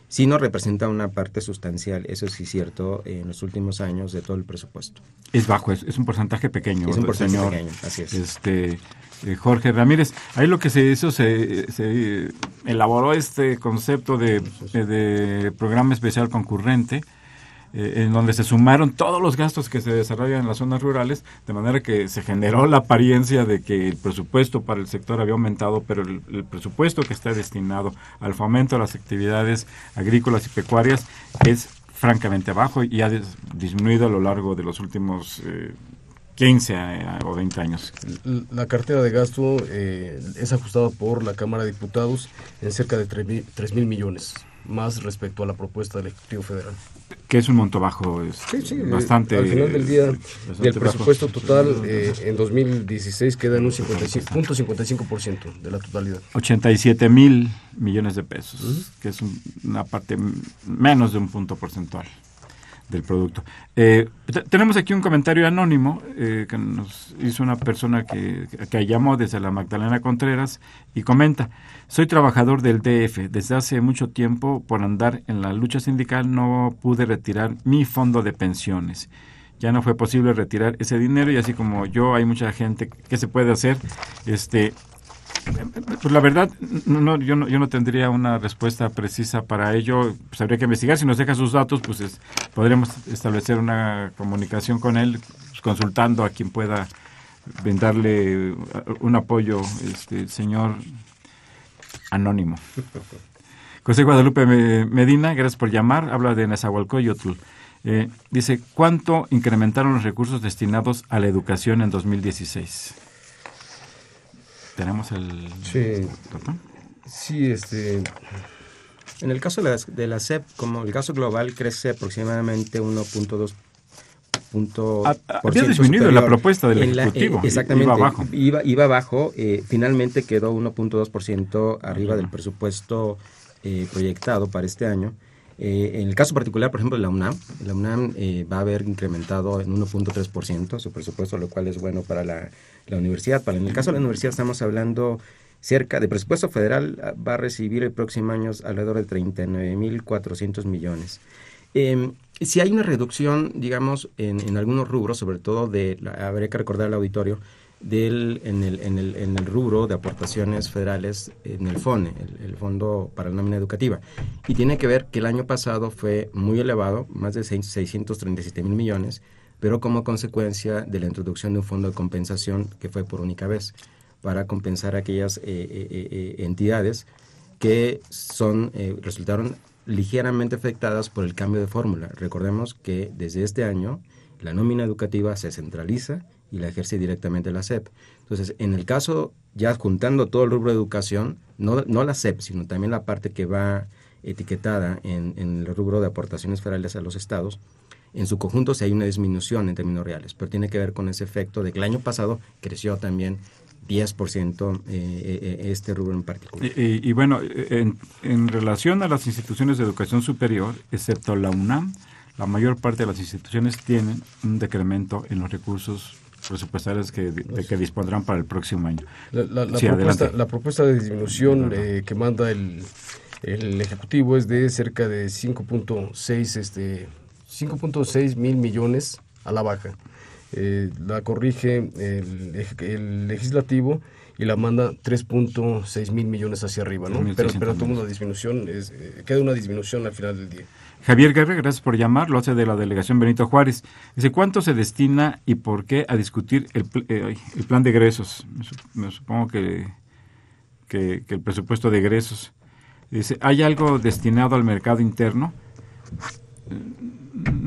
sí no representa una parte sustancial, eso sí es cierto, en los últimos años de todo el presupuesto. Es bajo, es, un porcentaje pequeño. Es un porcentaje pequeño, así es. Este, eh, Jorge Ramírez, ahí lo que se hizo, se, se elaboró este concepto de, de programa especial concurrente, eh, en donde se sumaron todos los gastos que se desarrollan en las zonas rurales, de manera que se generó la apariencia de que el presupuesto para el sector había aumentado, pero el, presupuesto que está destinado al fomento de las actividades agrícolas y pecuarias es francamente bajo y ha disminuido a lo largo de los últimos 15 eh, o 20 años. La cartera de gasto eh, es ajustada por la Cámara de Diputados en cerca de 3 mil millones más respecto a la propuesta del Ejecutivo Federal. Que es un monto bajo, es bastante... al final del día, del presupuesto total eh, en 2016 queda en un 55.55% de la totalidad. 87 mil millones de pesos, que es una parte menos de un punto porcentual del producto. Eh, tenemos aquí un comentario anónimo eh, que nos hizo una persona que, que llamó desde la Magdalena Contreras y comenta, soy trabajador del DF. Desde hace mucho tiempo, por andar en la lucha sindical, no pude retirar mi fondo de pensiones. Ya no fue posible retirar ese dinero y así como yo, hay mucha gente que se puede hacer. Este, pues la verdad, no, yo, no, yo no tendría una respuesta precisa para ello. Pues habría que investigar. Si nos deja sus datos, pues podremos establecer una comunicación con él, pues, consultando a quien pueda brindarle un apoyo, este señor anónimo. José Guadalupe Medina, gracias por llamar. Habla de Nezahualcóyotl. Eh, dice, ¿cuánto incrementaron los recursos destinados a la educación en 2016? ¿Tenemos el sí. Sí, este... En el caso de la, de la SEP, como el caso global, crece aproximadamente 1.2 punto había disminuido la propuesta del Ejecutivo. Eh, exactamente. Iba abajo. Iba, iba abajo. Eh, finalmente quedó 1.2% arriba del presupuesto eh, proyectado para este año. en el caso particular, por ejemplo, de la UNAM, la UNAM va a haber incrementado en 1.3% su presupuesto, lo cual es bueno para la, la universidad. Para, en el caso de la universidad estamos hablando cerca de presupuesto federal, ah, va a recibir el próximo año alrededor de 39.400 millones. Eh, si hay una reducción, digamos, en, en, algunos rubros, sobre todo de, habría que recordar al auditorio, del, en, el, en, el, en el rubro de aportaciones federales en el FONE, el, Fondo para la Nómina Educativa. Y tiene que ver que el año pasado fue muy elevado, más de 637 mil millones, pero como consecuencia de la introducción de un fondo de compensación que fue por única vez, para compensar aquellas eh, eh, eh, entidades que son, resultaron ligeramente afectadas por el cambio de fórmula. Recordemos que desde este año la nómina educativa se centraliza y la ejerce directamente la SEP. Entonces, en el caso, ya juntando todo el rubro de educación, no, no la SEP, sino también la parte que va etiquetada en, en, el rubro de aportaciones federales a los estados, en su conjunto sí hay una disminución en términos reales, pero tiene que ver con ese efecto de que el año pasado creció también 10% eh, eh, este rubro en particular. Y, bueno, en, en, relación a las instituciones de educación superior, excepto la UNAM, la mayor parte de las instituciones tienen un decremento en los recursos presupuestarios que, de, que dispondrán para el próximo año. La, propuesta, la propuesta, de disminución eh, que manda el, el Ejecutivo es de cerca de 5.6 este, 5.6 mil millones a la baja. Eh, la corrige el, legislativo y la manda 3.6 mil millones hacia arriba, ¿no? Pero, pero toma una disminución, es, eh, queda una disminución al final del día. Javier Guerra, gracias por llamar, lo hace de la delegación Benito Juárez. Dice, ¿cuánto se destina y por qué a discutir el, eh, el plan de egresos? Me supongo que, que, que, el presupuesto de egresos. Dice, ¿hay algo destinado al mercado interno?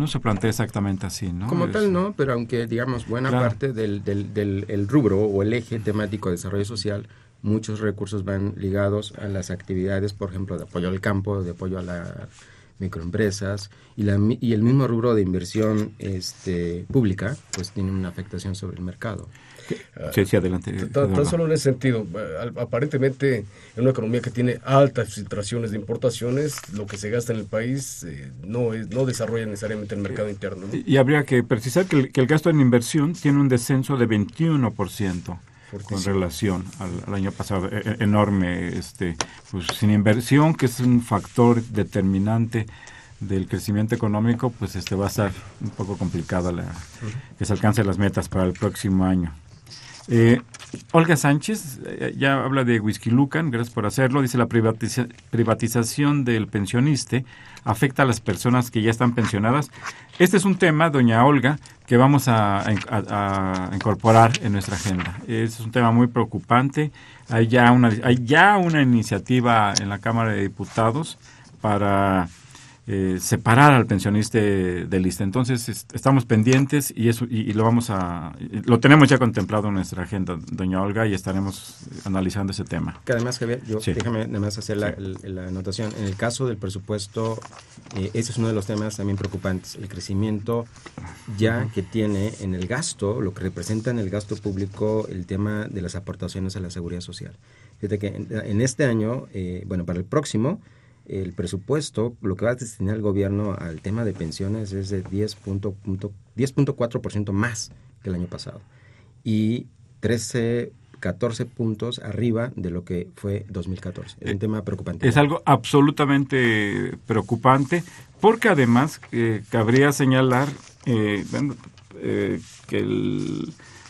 no se plantea exactamente así, ¿no? Como tal, no, pero aunque, digamos, buena parte del, del, del rubro o el eje temático de desarrollo social, muchos recursos van ligados a las actividades, por ejemplo, de apoyo al campo, de apoyo a la microempresas y, la, y el mismo rubro de inversión este, pública, pues tiene una afectación sobre el mercado. Sí, sí, adelante. Tan, solo en ese sentido, eh, aparentemente en una economía que tiene altas filtraciones de importaciones, lo que se gasta en el país eh, no, es, no desarrolla necesariamente el mercado interno. Y habría que precisar que el, que el, gasto en inversión tiene un descenso de 21% con relación al, año pasado, e, e, enorme, este, pues sin inversión, que es un factor determinante del crecimiento económico, pues este va a estar un poco complicado la, que se alcance las metas para el próximo año. Eh, Olga Sánchez eh, ya habla de Whisky Lucan, gracias por hacerlo. Dice la privatización del pensioniste afecta a las personas que ya están pensionadas. Este es un tema, doña Olga, que vamos a, incorporar en nuestra agenda. Es un tema muy preocupante. Hay ya una, hay ya una iniciativa en la Cámara de Diputados para eh, separar al pensionista del lista. Entonces estamos pendientes y eso y, lo vamos a lo tenemos ya contemplado en nuestra agenda, doña Olga, y estaremos analizando ese tema. Que además Javier, yo déjame además hacer la, anotación. En el caso del presupuesto, eh, ese es uno de los temas también preocupantes. El crecimiento ya que tiene en el gasto, lo que representa en el gasto público, el tema de las aportaciones a la seguridad social. Fíjate que en, este año, eh, bueno, para el próximo el presupuesto, lo que va a destinar el gobierno al tema de pensiones es de 10.4% más que el año pasado y 13, 14 puntos arriba de lo que fue 2014. Es un eh, tema preocupante. Es algo absolutamente preocupante porque además eh, cabría señalar eh, que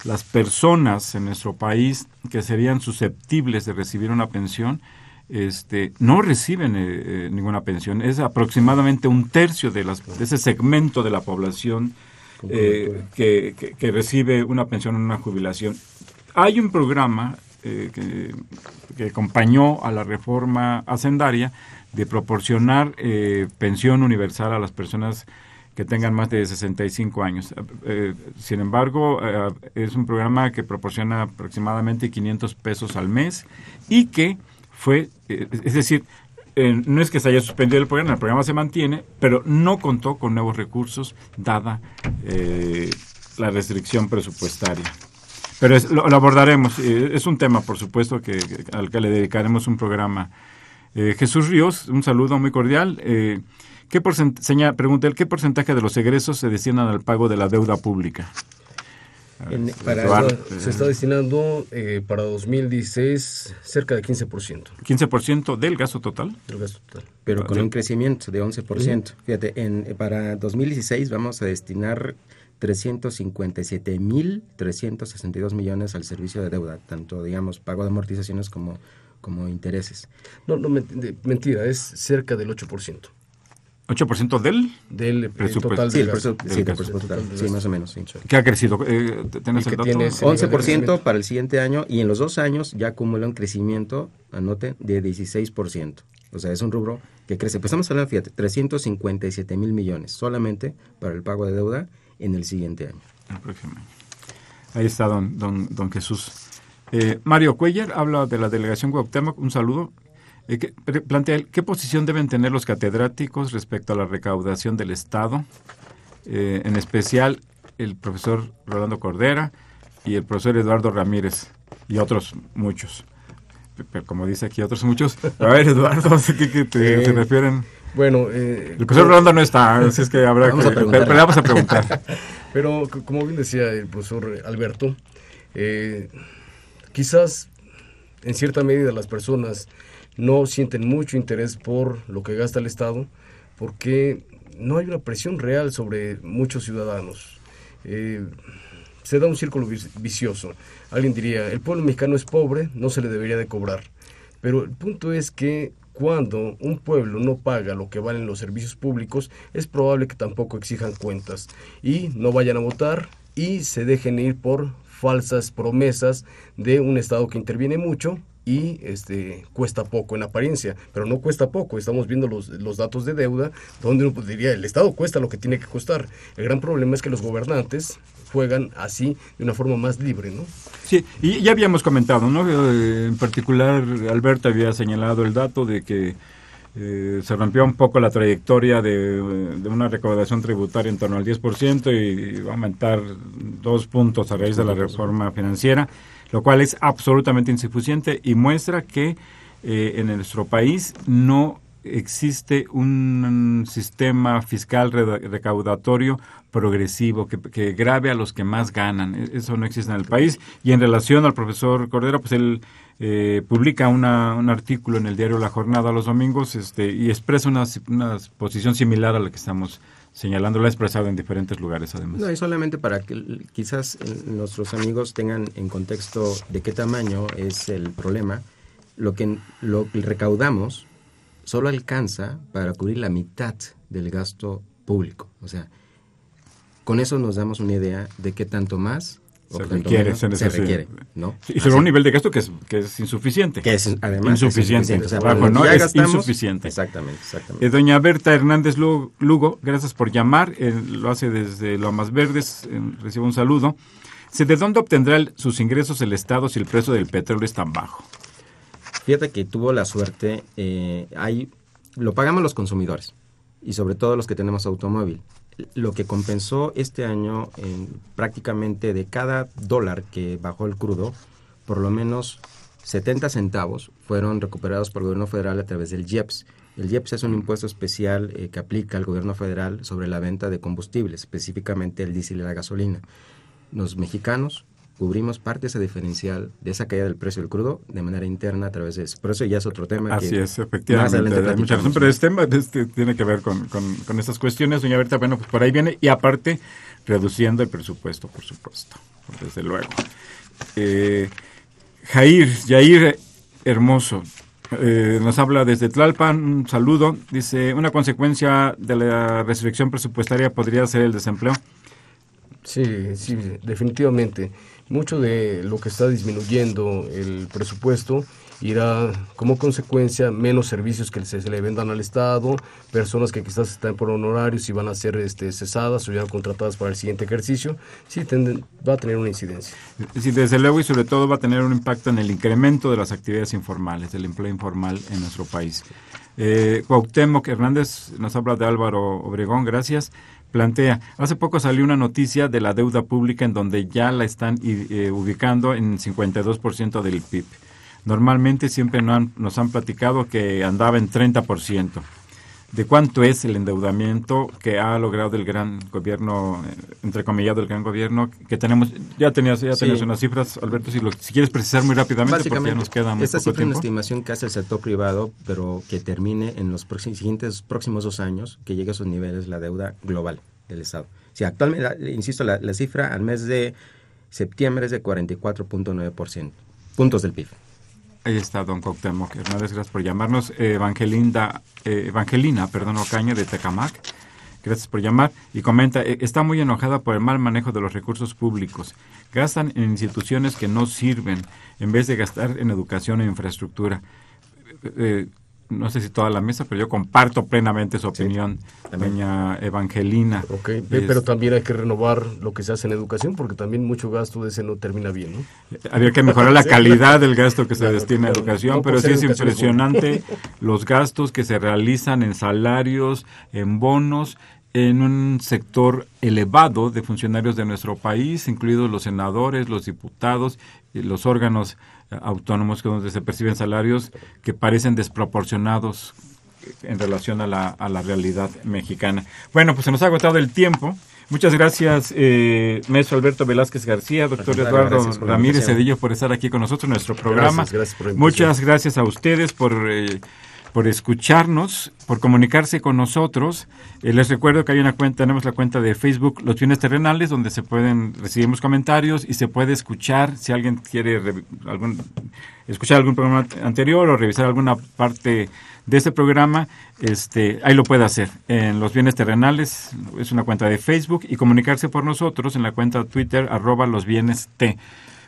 las personas en nuestro país que serían susceptibles de recibir una pensión este, no reciben eh, eh, ninguna pensión. Es aproximadamente un tercio de, las, de ese segmento de la población eh, que, que, recibe una pensión en una jubilación. Hay un programa que, que, acompañó a la reforma hacendaria de proporcionar pensión universal a las personas que tengan más de 65 años. sin embargo, es un programa que proporciona aproximadamente 500 pesos al mes y que fue, eh, es decir, eh, no es que se haya suspendido el programa, el programa se mantiene, pero no contó con nuevos recursos dada eh, la restricción presupuestaria. Pero lo, abordaremos, es un tema, por supuesto, que, al que le dedicaremos un programa. Jesús Ríos, un saludo muy cordial. ¿qué porcentaje, pregunta él, ¿qué porcentaje de los egresos se destinan al pago de la deuda pública? Para se está destinando eh, para 2016 cerca de 15%. 15% del gasto total. Del gasto total. Pero con un crecimiento de 11%. Fíjate, en, para 2016 vamos a destinar 357.362 millones al servicio de deuda, tanto, digamos, pago de amortizaciones como, como intereses. No, no, mentira, es cerca del 8%. 8% del, del eh, presupuesto. Total sí, sí, total, sí, más o menos. Sí. ¿Qué ha crecido? Eh, ¿Tienes el dato? 11% para el siguiente año y en los dos años ya acumula un crecimiento, anote, de 16%. O sea, es un rubro que crece. Pues estamos hablando, fíjate, 357 mil millones solamente para el pago de deuda en el siguiente año. El próximo año. Ahí está don, don, don Jesús. Eh, Mario Cuellar habla de la delegación Cuauhtémoc. Un saludo. Eh, plantea qué posición deben tener los catedráticos respecto a la recaudación del Estado, eh, en especial el profesor Rolando Cordera y el profesor Eduardo Ramírez y otros muchos. Pero como dice aquí, otros muchos. A ver, Eduardo, ¿qué, qué te, se refieren? Bueno, eh, el profesor Rolando no está, así es que habrá que. Pero, le vamos a preguntar. pero, como bien decía el profesor Alberto, quizás en cierta medida las personas no sienten mucho interés por lo que gasta el Estado porque no hay una presión real sobre muchos ciudadanos. Eh, se da un círculo vicioso. Alguien diría, el pueblo mexicano es pobre, no se le debería de cobrar. Pero el punto es que cuando un pueblo no paga lo que valen los servicios públicos, es probable que tampoco exijan cuentas y no vayan a votar y se dejen ir por falsas promesas de un Estado que interviene mucho y este cuesta poco en apariencia, pero no cuesta poco, estamos viendo los, los datos de deuda, donde uno diría, el Estado cuesta lo que tiene que costar. El gran problema es que los gobernantes juegan así de una forma más libre, ¿no? Sí, y ya habíamos comentado, ¿no? Eh, en particular, Alberto había señalado el dato de que eh, se rompió un poco la trayectoria de, una recaudación tributaria en torno al 10% y va a aumentar dos puntos a raíz de la reforma financiera, lo cual es absolutamente insuficiente y muestra que eh, en nuestro país no existe un sistema fiscal recaudatorio progresivo que, que, grave a los que más ganan. E-, eso no existe en el país. Y en relación al profesor Cordero, pues él eh, publica una, un artículo en el diario La Jornada los domingos este, y expresa una, una posición similar a la que estamos señalando, lo ha expresado en diferentes lugares además. No, y solamente para que quizás nuestros amigos tengan en contexto de qué tamaño es el problema, lo que, lo que recaudamos solo alcanza para cubrir la mitad del gasto público. O sea, con eso nos damos una idea de qué tanto más se requiere, se, requiere, ¿no? Y sobre un nivel de gasto que es, que es insuficiente. Que es además insuficiente. Es, ¿no? es insuficiente. Exactamente, exactamente. Eh, doña Berta Hernández Lugo, gracias por llamar. Eh, lo hace desde Lomas Verdes. Eh, recibo un saludo. ¿De dónde obtendrá sus ingresos el Estado si el precio del petróleo es tan bajo? Fíjate que tuvo la suerte, hay, lo pagamos los consumidores y sobre todo los que tenemos automóvil lo que compensó este año en prácticamente de cada dólar que bajó el crudo, por lo menos 70 centavos fueron recuperados por el gobierno federal a través del IEPS. El IEPS es un impuesto especial eh, que aplica el gobierno federal sobre la venta de combustibles, específicamente el diésel y la gasolina. Los mexicanos cubrimos parte de ese diferencial de esa caída del precio del crudo de manera interna a través de eso. Por eso ya es otro tema. Así es, efectivamente. pero este tema este tiene que ver con, con, estas cuestiones, doña Berta. Bueno, pues por ahí viene. Y aparte, reduciendo el presupuesto, por supuesto, desde luego. Eh, Jair, Jair Hermoso, eh, nos habla desde Tlalpan, un saludo. Dice, una consecuencia de la restricción presupuestaria podría ser el desempleo. Sí, sí, definitivamente mucho de lo que está disminuyendo el presupuesto irá como consecuencia menos servicios que se, le vendan al Estado, personas que quizás están por honorarios y van a ser este, cesadas o ya contratadas para el siguiente ejercicio, sí va a tener una incidencia. Sí, desde luego y sobre todo va a tener un impacto en el incremento de las actividades informales, del empleo informal en nuestro país. Eh, Hernández nos habla de Álvaro Obregón, gracias plantea. Hace poco salió una noticia de la deuda pública en donde ya la están eh, ubicando en 52% del PIB. Normalmente siempre nos han platicado que andaba en 30% de cuánto es el endeudamiento que ha logrado el gran gobierno, eh, entre comillas, el gran gobierno que tenemos. Ya tenías, ya tenías unas cifras, Alberto, si, lo, si quieres precisar muy rápidamente, porque ya nos queda muy esta cifra es una estimación que hace el sector privado, pero que termine en los siguientes próximos dos años, que llegue a esos niveles la deuda global del Estado. Si actualmente, insisto, la, la cifra al mes de septiembre es de 44.9%, puntos del PIB. Ahí está don Cuauhtémoc Hernández, gracias por llamarnos. Evangelina, eh, Evangelina perdón, Ocaña de Tecamac, gracias por llamar. Y comenta, eh, está muy enojada por el mal manejo de los recursos públicos. Gastan en instituciones que no sirven en vez de gastar en educación e infraestructura. Eh, no sé si toda la mesa, pero yo comparto plenamente su opinión, doña Evangelina. Ok, pero también hay que renovar lo que se hace en educación, porque también mucho gasto de ese no termina bien, ¿no? Habría que mejorar la calidad del gasto que se destina a educación, pero sí es impresionante los gastos que se realizan en salarios, en bonos, en un sector elevado de funcionarios de nuestro país, incluidos los senadores, los diputados, y los órganos autónomos donde se perciben salarios que parecen desproporcionados en relación a la, a la realidad mexicana. Bueno, pues se nos ha agotado el tiempo. Muchas gracias, eh, maestro Alberto Velázquez García, doctor Eduardo Ramírez Cedillo, por estar aquí con nosotros en nuestro programa. Muchas gracias a ustedes por eh, por escucharnos, por comunicarse con nosotros. Eh, les recuerdo que hay una cuenta, tenemos la cuenta de Facebook Los Bienes Terrenales, donde se pueden recibir comentarios y se puede escuchar, si alguien quiere algún, escuchar algún programa anterior o revisar alguna parte de este programa, este, ahí lo puede hacer. En Los Bienes Terrenales es una cuenta de Facebook y comunicarse por nosotros en la cuenta Twitter arroba Los Bienes T.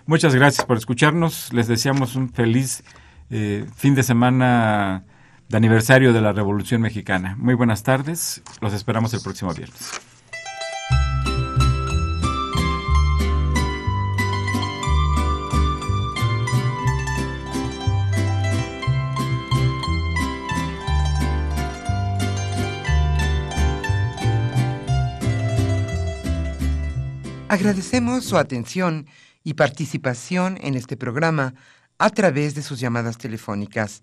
Muchas gracias por escucharnos. Les deseamos un feliz eh, fin de semana de aniversario de la Revolución Mexicana. Muy buenas tardes, los esperamos el próximo viernes. Agradecemos su atención y participación en este programa a través de sus llamadas telefónicas